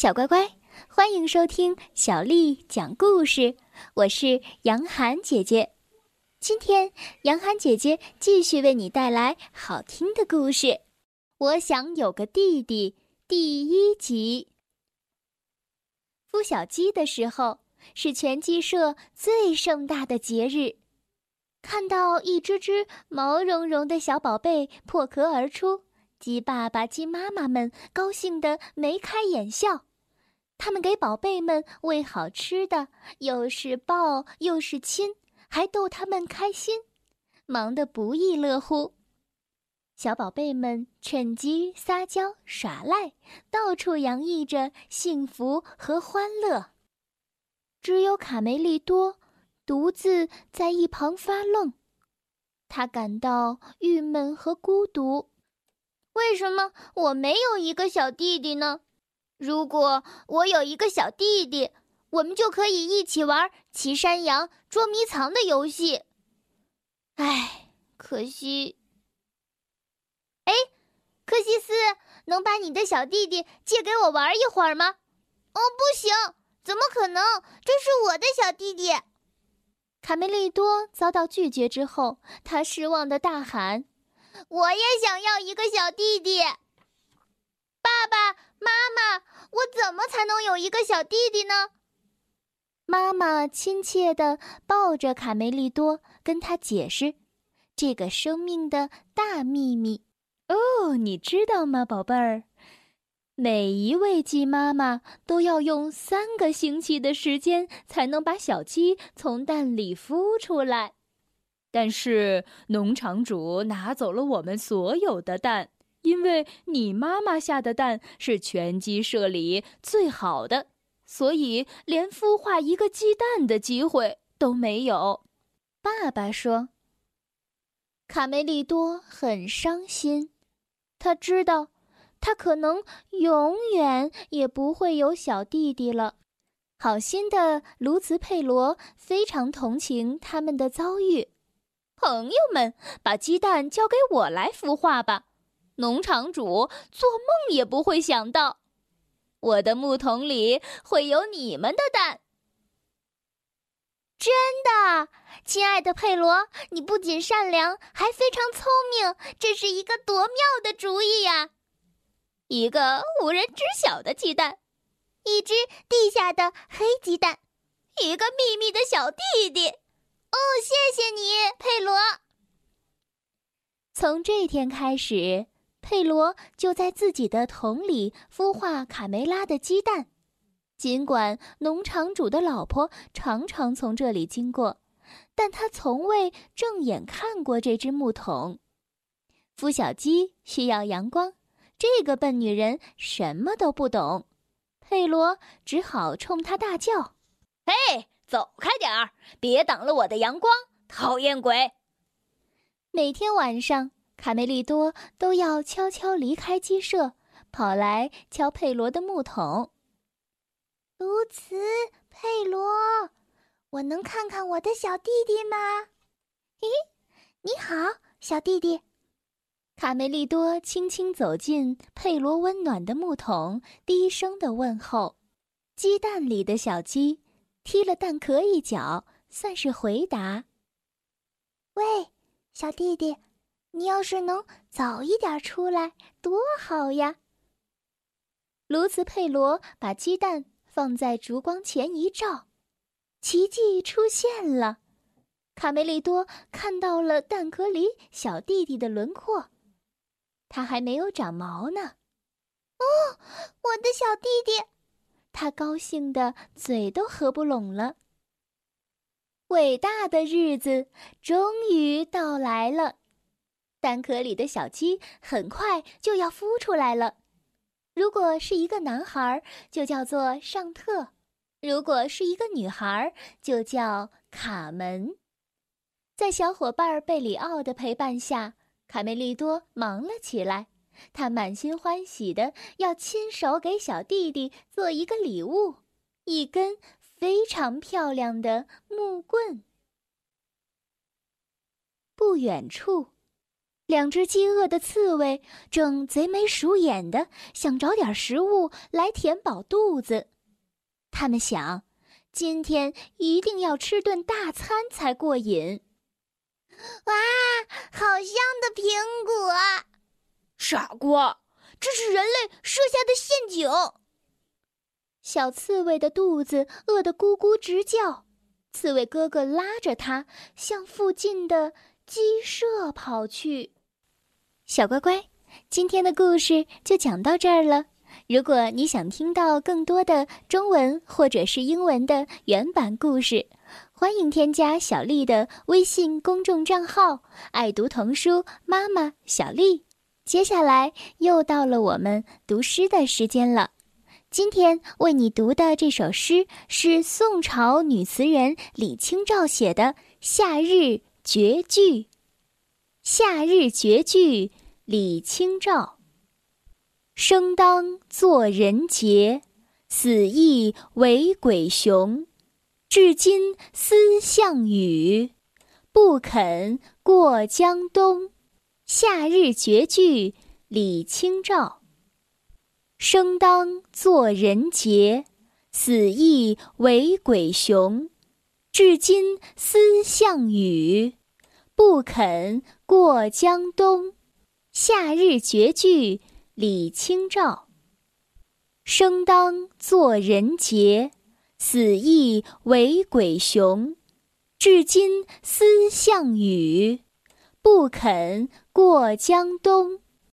小乖乖，欢迎收听小丽讲故事。我是杨涵姐姐，今天杨涵姐姐继续为你带来好听的故事。我想有个弟弟，第一集。孵小鸡的时候是全鸡舍最盛大的节日，看到一只只毛茸茸的小宝贝破壳而出。鸡爸爸、鸡妈妈们高兴得眉开眼笑，他们给宝贝们喂好吃的，又是抱又是亲，还逗他们开心，忙得不亦乐乎。小宝贝们趁机撒娇耍赖，到处洋溢着幸福和欢乐。只有卡梅利多独自在一旁发愣，他感到郁闷和孤独。为什么我没有一个小弟弟呢？如果我有一个小弟弟，我们就可以一起玩骑山羊、捉迷藏的游戏。唉，可惜。哎，柯西斯，能把你的小弟弟借给我玩一会儿吗？哦，不行，怎么可能？这是我的小弟弟。卡梅利多遭到拒绝之后，他失望的大喊。我也想要一个小弟弟。爸爸妈妈，我怎么才能有一个小弟弟呢？妈妈亲切地抱着卡梅利多，跟他解释这个生命的大秘密。哦，你知道吗，宝贝儿？每一位鸡妈妈都要用三个星期的时间才能把小鸡从蛋里孵出来。但是农场主拿走了我们所有的蛋，因为你妈妈下的蛋是全鸡舍里最好的，所以连孵化一个鸡蛋的机会都没有。爸爸说：“卡梅利多很伤心，他知道他可能永远也不会有小弟弟了。”好心的卢茨佩罗非常同情他们的遭遇。朋友们，把鸡蛋交给我来孵化吧。农场主做梦也不会想到，我的木桶里会有你们的蛋。真的，亲爱的佩罗，你不仅善良，还非常聪明，这是一个多妙的主意呀！一个无人知晓的鸡蛋，一只地下的黑鸡蛋，一个秘密的小弟弟。哦，谢谢你，佩罗。从这天开始，佩罗就在自己的桶里孵化卡梅拉的鸡蛋。尽管农场主的老婆常常从这里经过，但他从未正眼看过这只木桶。孵小鸡需要阳光，这个笨女人什么都不懂。佩罗只好冲她大叫：“嘿！”走开点儿，别挡了我的阳光！讨厌鬼！每天晚上，卡梅利多都要悄悄离开鸡舍，跑来敲佩罗的木桶。卢茨佩罗，我能看看我的小弟弟吗？咦，你好，小弟弟！卡梅利多轻轻走进佩罗温暖的木桶，低声的问候。鸡蛋里的小鸡。踢了蛋壳一脚，算是回答。喂，小弟弟，你要是能早一点出来，多好呀！卢茨佩罗把鸡蛋放在烛光前一照，奇迹出现了。卡梅利多看到了蛋壳里小弟弟的轮廓，他还没有长毛呢。哦，我的小弟弟！他高兴的嘴都合不拢了。伟大的日子终于到来了，蛋壳里的小鸡很快就要孵出来了。如果是一个男孩，就叫做尚特；如果是一个女孩，就叫卡门。在小伙伴贝里奥的陪伴下，卡梅利多忙了起来。他满心欢喜的要亲手给小弟弟做一个礼物，一根非常漂亮的木棍。不远处，两只饥饿的刺猬正贼眉鼠眼的想找点食物来填饱肚子。他们想，今天一定要吃顿大餐才过瘾。哇，好香的苹果！傻瓜，这是人类设下的陷阱。小刺猬的肚子饿得咕咕直叫，刺猬哥哥拉着它向附近的鸡舍跑去。小乖乖，今天的故事就讲到这儿了。如果你想听到更多的中文或者是英文的原版故事，欢迎添加小丽的微信公众账号“爱读童书妈妈小丽”。接下来又到了我们读诗的时间了。今天为你读的这首诗是宋朝女词人李清照写的《夏日绝句》。《夏日绝句》李清照。生当作人杰，死亦为鬼雄。至今思项羽，不肯过江东。《夏日绝句》李清照。生当作人杰，死亦为鬼雄。至今思项羽，不肯过江东。《夏日绝句》李清照。生当作人杰，死亦为鬼雄。至今思项羽，不肯过江东。